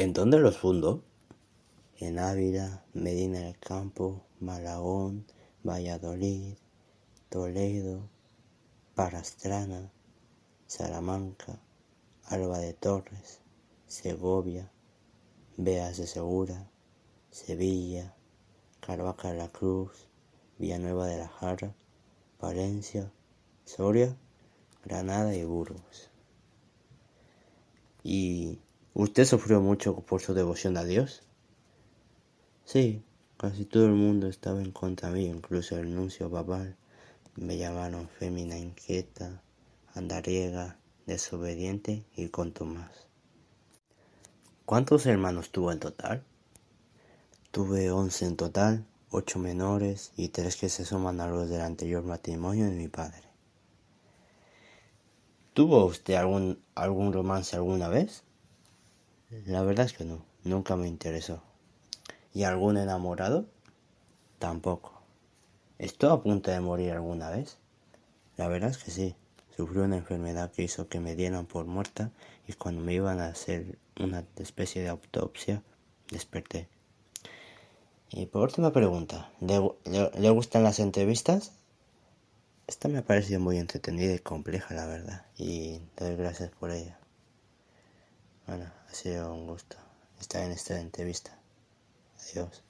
¿En dónde los fundó? En Ávila, Medina del Campo, Malagón, Valladolid, Toledo, Parastrana, Salamanca, Alba de Torres, Segovia, Beas de Segura, Sevilla, Carvaca de la Cruz, Villanueva de la Jarra, Valencia, Soria, Granada y Burgos. ¿Y usted sufrió mucho por su devoción a Dios? Sí, casi todo el mundo estaba en contra mí, incluso el nuncio papal. Me llamaron fémina inquieta, andariega, desobediente y con más. ¿Cuántos hermanos tuvo en total? Tuve once en total, ocho menores y tres que se suman a los del anterior matrimonio de mi padre. ¿Tuvo usted algún, algún romance alguna vez? La verdad es que no, nunca me interesó. ¿Y algún enamorado? Tampoco. ¿Estuvo a punto de morir alguna vez? La verdad es que sí. Sufrió una enfermedad que hizo que me dieran por muerta y cuando me iban a hacer una especie de autopsia desperté. Y por última pregunta, ¿le, gustan las entrevistas? Esta me ha parecido muy entretenida y compleja, la verdad, y doy gracias por ella. Bueno, ha sido un gusto estar en esta entrevista. Adiós.